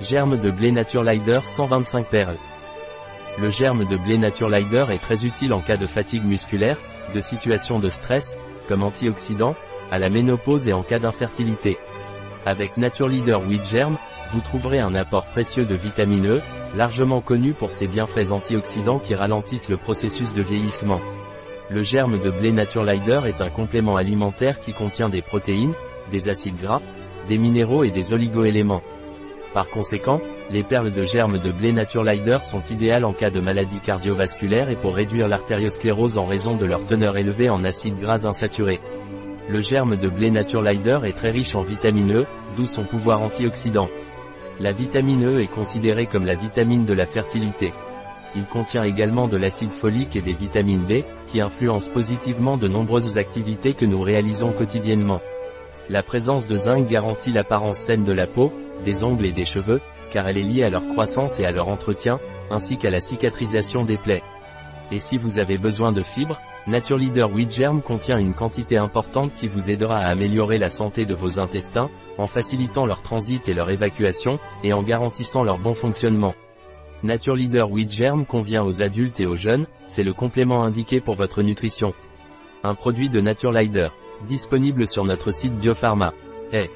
Germe de blé Naturelider 125 perles. Le germe de blé Naturelider est très utile en cas de fatigue musculaire, de situation de stress, comme antioxydant, à la ménopause et en cas d'infertilité. Avec Natureleader 8 germes, vous trouverez un apport précieux de vitamine E, largement connu pour ses bienfaits antioxydants qui ralentissent le processus de vieillissement. Le germe de blé Naturelider est un complément alimentaire qui contient des protéines, des acides gras, des minéraux et des oligoéléments. Par conséquent, les perles de germes de blé Naturelider sont idéales en cas de maladie cardiovasculaire et pour réduire l'artériosclérose en raison de leur teneur élevée en acides gras insaturés. Le germe de blé Naturelider est très riche en vitamine E, d'où son pouvoir antioxydant. La vitamine E est considérée comme la vitamine de la fertilité. Il contient également de l'acide folique et des vitamines B, qui influencent positivement de nombreuses activités que nous réalisons quotidiennement. La présence de zinc garantit l'apparence saine de la peau, des ongles et des cheveux, car elle est liée à leur croissance et à leur entretien, ainsi qu'à la cicatrisation des plaies. Et si vous avez besoin de fibres, Natureleader 8 Germ contient une quantité importante qui vous aidera à améliorer la santé de vos intestins, en facilitant leur transit et leur évacuation, et en garantissant leur bon fonctionnement. Natureleader 8 Germ convient aux adultes et aux jeunes, c'est le complément indiqué pour votre nutrition. Un produit de Naturelider, disponible sur notre site Biopharma. Hey